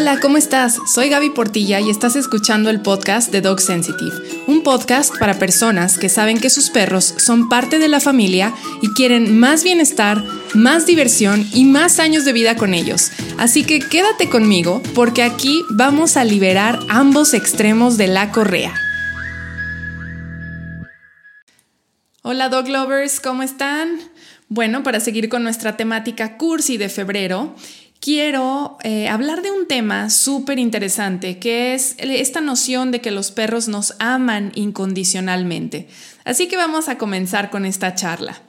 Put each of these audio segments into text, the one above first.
Hola, ¿cómo estás? Soy Gaby Portilla y estás escuchando el podcast de Dog Sensitive, un podcast para personas que saben que sus perros son parte de la familia y quieren más bienestar, más diversión y más años de vida con ellos. Así que quédate conmigo porque aquí vamos a liberar ambos extremos de la correa. Hola Dog Lovers, ¿cómo están? Bueno, para seguir con nuestra temática cursi de febrero, quiero eh, hablar de un tema súper interesante, que es esta noción de que los perros nos aman incondicionalmente. Así que vamos a comenzar con esta charla.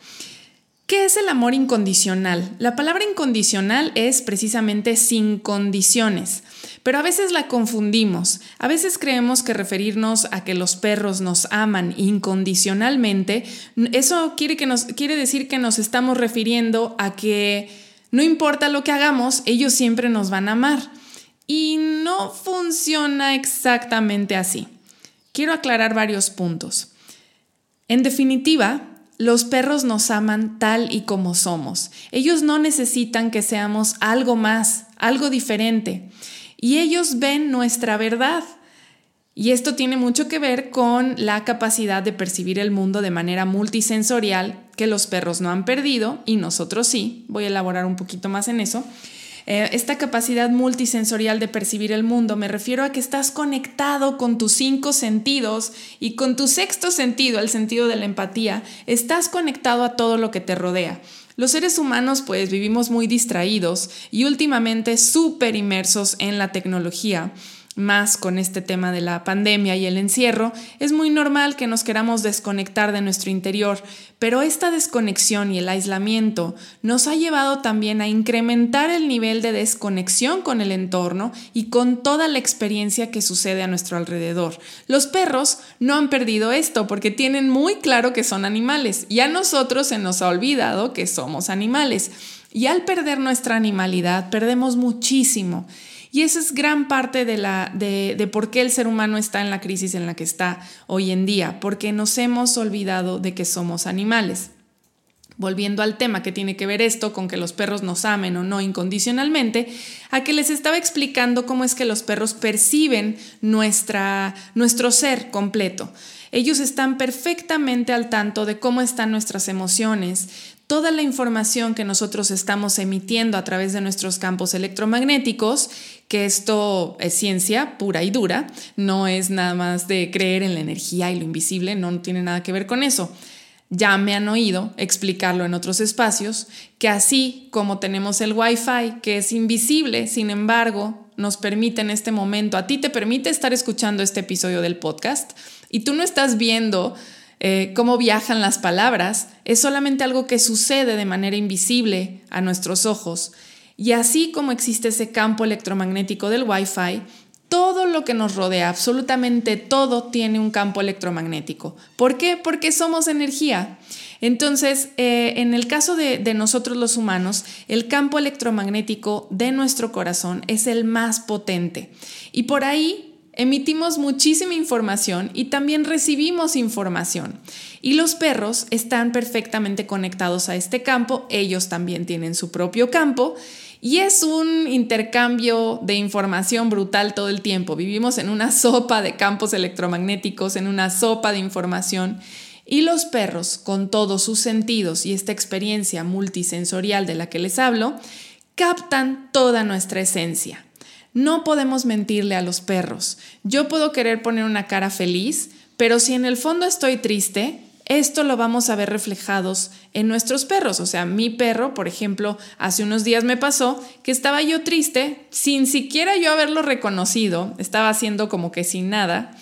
¿Qué es el amor incondicional? La palabra incondicional es precisamente sin condiciones, pero a veces la confundimos. A veces creemos que referirnos a que los perros nos aman incondicionalmente, eso quiere, que nos, quiere decir que nos estamos refiriendo a que no importa lo que hagamos, ellos siempre nos van a amar. Y no funciona exactamente así. Quiero aclarar varios puntos. En definitiva, los perros nos aman tal y como somos. Ellos no necesitan que seamos algo más, algo diferente. Y ellos ven nuestra verdad. Y esto tiene mucho que ver con la capacidad de percibir el mundo de manera multisensorial que los perros no han perdido y nosotros sí. Voy a elaborar un poquito más en eso. Eh, esta capacidad multisensorial de percibir el mundo me refiero a que estás conectado con tus cinco sentidos y con tu sexto sentido, el sentido de la empatía, estás conectado a todo lo que te rodea. Los seres humanos pues vivimos muy distraídos y últimamente súper inmersos en la tecnología más con este tema de la pandemia y el encierro, es muy normal que nos queramos desconectar de nuestro interior, pero esta desconexión y el aislamiento nos ha llevado también a incrementar el nivel de desconexión con el entorno y con toda la experiencia que sucede a nuestro alrededor. Los perros no han perdido esto porque tienen muy claro que son animales y a nosotros se nos ha olvidado que somos animales. Y al perder nuestra animalidad, perdemos muchísimo. Y esa es gran parte de, la, de, de por qué el ser humano está en la crisis en la que está hoy en día, porque nos hemos olvidado de que somos animales. Volviendo al tema que tiene que ver esto con que los perros nos amen o no incondicionalmente, a que les estaba explicando cómo es que los perros perciben nuestra, nuestro ser completo. Ellos están perfectamente al tanto de cómo están nuestras emociones, toda la información que nosotros estamos emitiendo a través de nuestros campos electromagnéticos, que esto es ciencia pura y dura, no es nada más de creer en la energía y lo invisible, no tiene nada que ver con eso. Ya me han oído explicarlo en otros espacios, que así como tenemos el Wi-Fi, que es invisible, sin embargo, nos permite en este momento, a ti te permite estar escuchando este episodio del podcast y tú no estás viendo eh, cómo viajan las palabras, es solamente algo que sucede de manera invisible a nuestros ojos. Y así como existe ese campo electromagnético del Wi-Fi, todo lo que nos rodea, absolutamente todo, tiene un campo electromagnético. ¿Por qué? Porque somos energía. Entonces, eh, en el caso de, de, nosotros los humanos, el campo electromagnético de nuestro corazón es el más potente. Y por ahí emitimos muchísima información y también recibimos información. Y los perros están perfectamente conectados a este campo, ellos también tienen su propio campo y es un intercambio de información brutal todo el tiempo. Vivimos en una sopa de campos electromagnéticos, en una sopa de información. Y los perros, con todos sus sentidos y esta experiencia multisensorial de la que les hablo, captan toda nuestra esencia. No podemos mentirle a los perros. Yo puedo querer poner una cara feliz, pero si en el fondo estoy triste, esto lo vamos a ver reflejados en nuestros perros. O sea, mi perro, por ejemplo, hace unos días me pasó que estaba yo triste sin siquiera yo haberlo reconocido, estaba haciendo como que sin nada.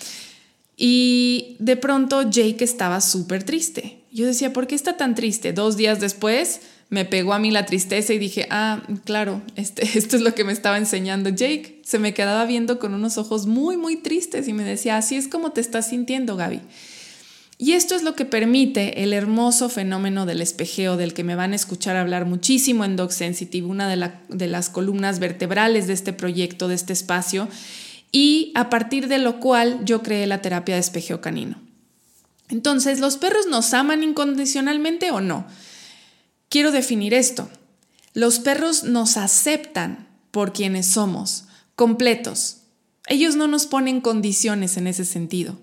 Y de pronto Jake estaba súper triste. Yo decía, ¿por qué está tan triste? Dos días después me pegó a mí la tristeza y dije, ah, claro, este, esto es lo que me estaba enseñando Jake. Se me quedaba viendo con unos ojos muy, muy tristes y me decía, así es como te estás sintiendo, Gaby. Y esto es lo que permite el hermoso fenómeno del espejeo, del que me van a escuchar hablar muchísimo en Dog Sensitive, una de, de las columnas vertebrales de este proyecto, de este espacio, y a partir de lo cual yo creé la terapia de espejeo canino. Entonces, ¿los perros nos aman incondicionalmente o no? Quiero definir esto. Los perros nos aceptan por quienes somos, completos. Ellos no nos ponen condiciones en ese sentido.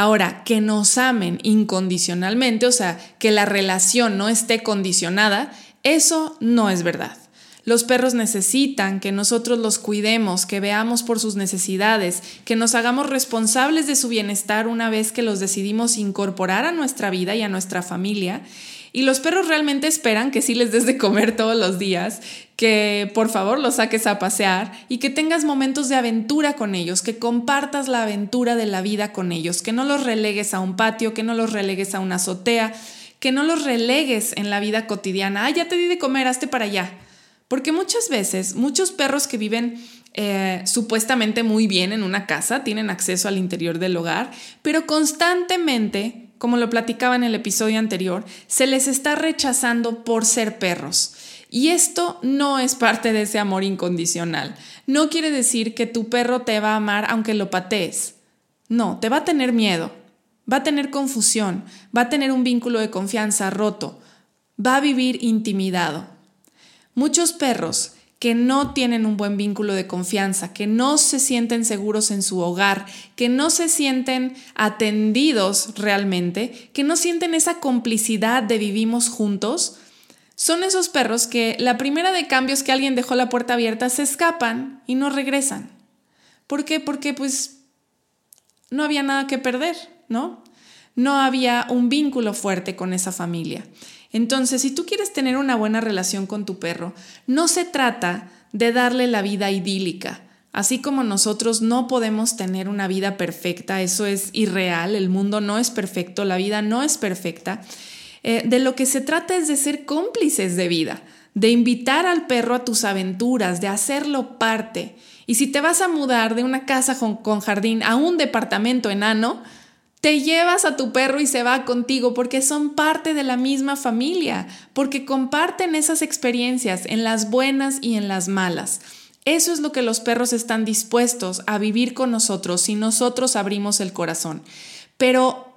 Ahora, que nos amen incondicionalmente, o sea, que la relación no esté condicionada, eso no es verdad. Los perros necesitan que nosotros los cuidemos, que veamos por sus necesidades, que nos hagamos responsables de su bienestar una vez que los decidimos incorporar a nuestra vida y a nuestra familia. Y los perros realmente esperan que sí les des de comer todos los días, que por favor los saques a pasear y que tengas momentos de aventura con ellos, que compartas la aventura de la vida con ellos, que no los relegues a un patio, que no los relegues a una azotea, que no los relegues en la vida cotidiana. Ah, ya te di de comer, hazte para allá. Porque muchas veces, muchos perros que viven eh, supuestamente muy bien en una casa, tienen acceso al interior del hogar, pero constantemente, como lo platicaba en el episodio anterior, se les está rechazando por ser perros. Y esto no es parte de ese amor incondicional. No quiere decir que tu perro te va a amar aunque lo patees. No, te va a tener miedo, va a tener confusión, va a tener un vínculo de confianza roto, va a vivir intimidado. Muchos perros que no tienen un buen vínculo de confianza, que no se sienten seguros en su hogar, que no se sienten atendidos realmente, que no sienten esa complicidad de vivimos juntos, son esos perros que la primera de cambios que alguien dejó la puerta abierta se escapan y no regresan. ¿Por qué? Porque pues no había nada que perder, ¿no? No había un vínculo fuerte con esa familia. Entonces, si tú quieres tener una buena relación con tu perro, no se trata de darle la vida idílica. Así como nosotros no podemos tener una vida perfecta, eso es irreal, el mundo no es perfecto, la vida no es perfecta. Eh, de lo que se trata es de ser cómplices de vida, de invitar al perro a tus aventuras, de hacerlo parte. Y si te vas a mudar de una casa con jardín a un departamento enano, te llevas a tu perro y se va contigo porque son parte de la misma familia, porque comparten esas experiencias en las buenas y en las malas. Eso es lo que los perros están dispuestos a vivir con nosotros si nosotros abrimos el corazón. Pero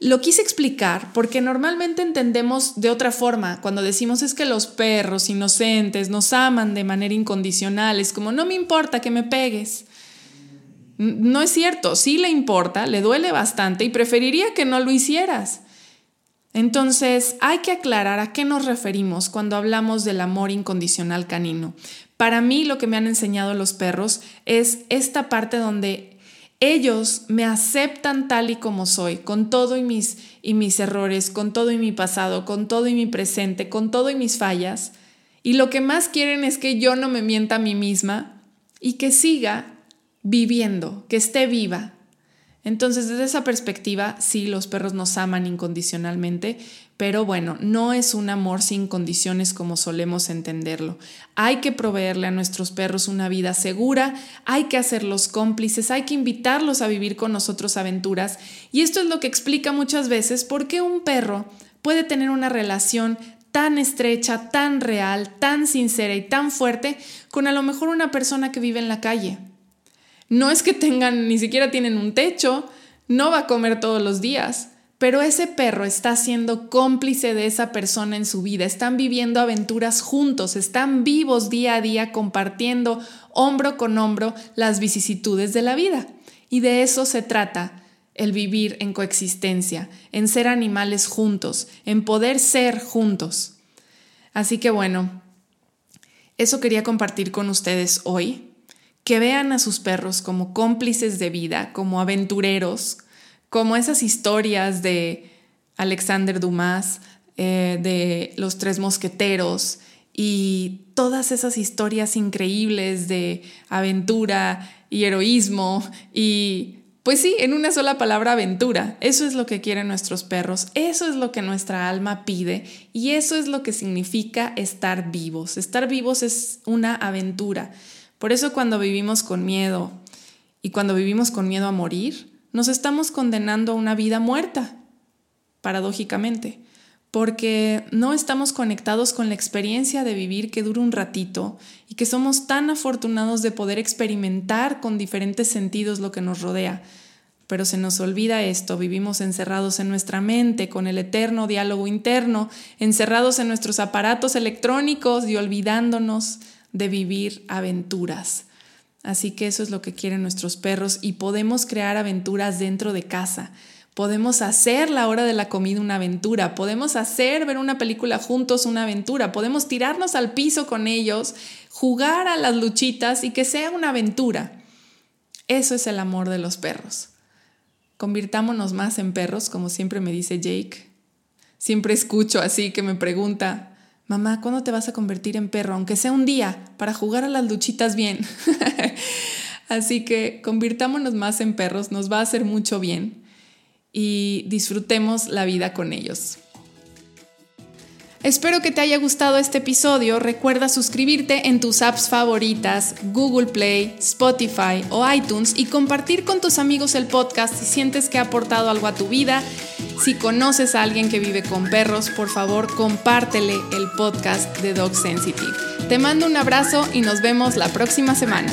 lo quise explicar porque normalmente entendemos de otra forma cuando decimos es que los perros inocentes nos aman de manera incondicional, es como no me importa que me pegues. No es cierto, sí le importa, le duele bastante y preferiría que no lo hicieras. Entonces, hay que aclarar a qué nos referimos cuando hablamos del amor incondicional canino. Para mí, lo que me han enseñado los perros es esta parte donde ellos me aceptan tal y como soy, con todo y mis, y mis errores, con todo y mi pasado, con todo y mi presente, con todo y mis fallas. Y lo que más quieren es que yo no me mienta a mí misma y que siga viviendo, que esté viva. Entonces, desde esa perspectiva, sí, los perros nos aman incondicionalmente, pero bueno, no es un amor sin condiciones como solemos entenderlo. Hay que proveerle a nuestros perros una vida segura, hay que hacerlos cómplices, hay que invitarlos a vivir con nosotros aventuras, y esto es lo que explica muchas veces por qué un perro puede tener una relación tan estrecha, tan real, tan sincera y tan fuerte con a lo mejor una persona que vive en la calle no es que tengan, ni siquiera tienen un techo, no va a comer todos los días, pero ese perro está siendo cómplice de esa persona en su vida, están viviendo aventuras juntos, están vivos día a día compartiendo hombro con hombro las vicisitudes de la vida. Y de eso se trata el vivir en coexistencia, en ser animales juntos, en poder ser juntos. Así que bueno, eso quería compartir con ustedes hoy que vean a sus perros como cómplices de vida, como aventureros, como esas historias de Alexander Dumas, eh, de los tres mosqueteros y todas esas historias increíbles de aventura y heroísmo y pues sí, en una sola palabra, aventura. Eso es lo que quieren nuestros perros, eso es lo que nuestra alma pide y eso es lo que significa estar vivos. Estar vivos es una aventura. Por eso cuando vivimos con miedo y cuando vivimos con miedo a morir, nos estamos condenando a una vida muerta, paradójicamente, porque no estamos conectados con la experiencia de vivir que dura un ratito y que somos tan afortunados de poder experimentar con diferentes sentidos lo que nos rodea. Pero se nos olvida esto, vivimos encerrados en nuestra mente, con el eterno diálogo interno, encerrados en nuestros aparatos electrónicos y olvidándonos de vivir aventuras. Así que eso es lo que quieren nuestros perros y podemos crear aventuras dentro de casa. Podemos hacer la hora de la comida una aventura, podemos hacer ver una película juntos una aventura, podemos tirarnos al piso con ellos, jugar a las luchitas y que sea una aventura. Eso es el amor de los perros. Convirtámonos más en perros, como siempre me dice Jake. Siempre escucho así que me pregunta, mamá, ¿cuándo te vas a convertir en perro? Aunque sea un día, para jugar a las luchitas bien. así que convirtámonos más en perros, nos va a hacer mucho bien y disfrutemos la vida con ellos. Espero que te haya gustado este episodio. Recuerda suscribirte en tus apps favoritas, Google Play, Spotify o iTunes y compartir con tus amigos el podcast si sientes que ha aportado algo a tu vida. Si conoces a alguien que vive con perros, por favor compártele el podcast de Dog Sensitive. Te mando un abrazo y nos vemos la próxima semana.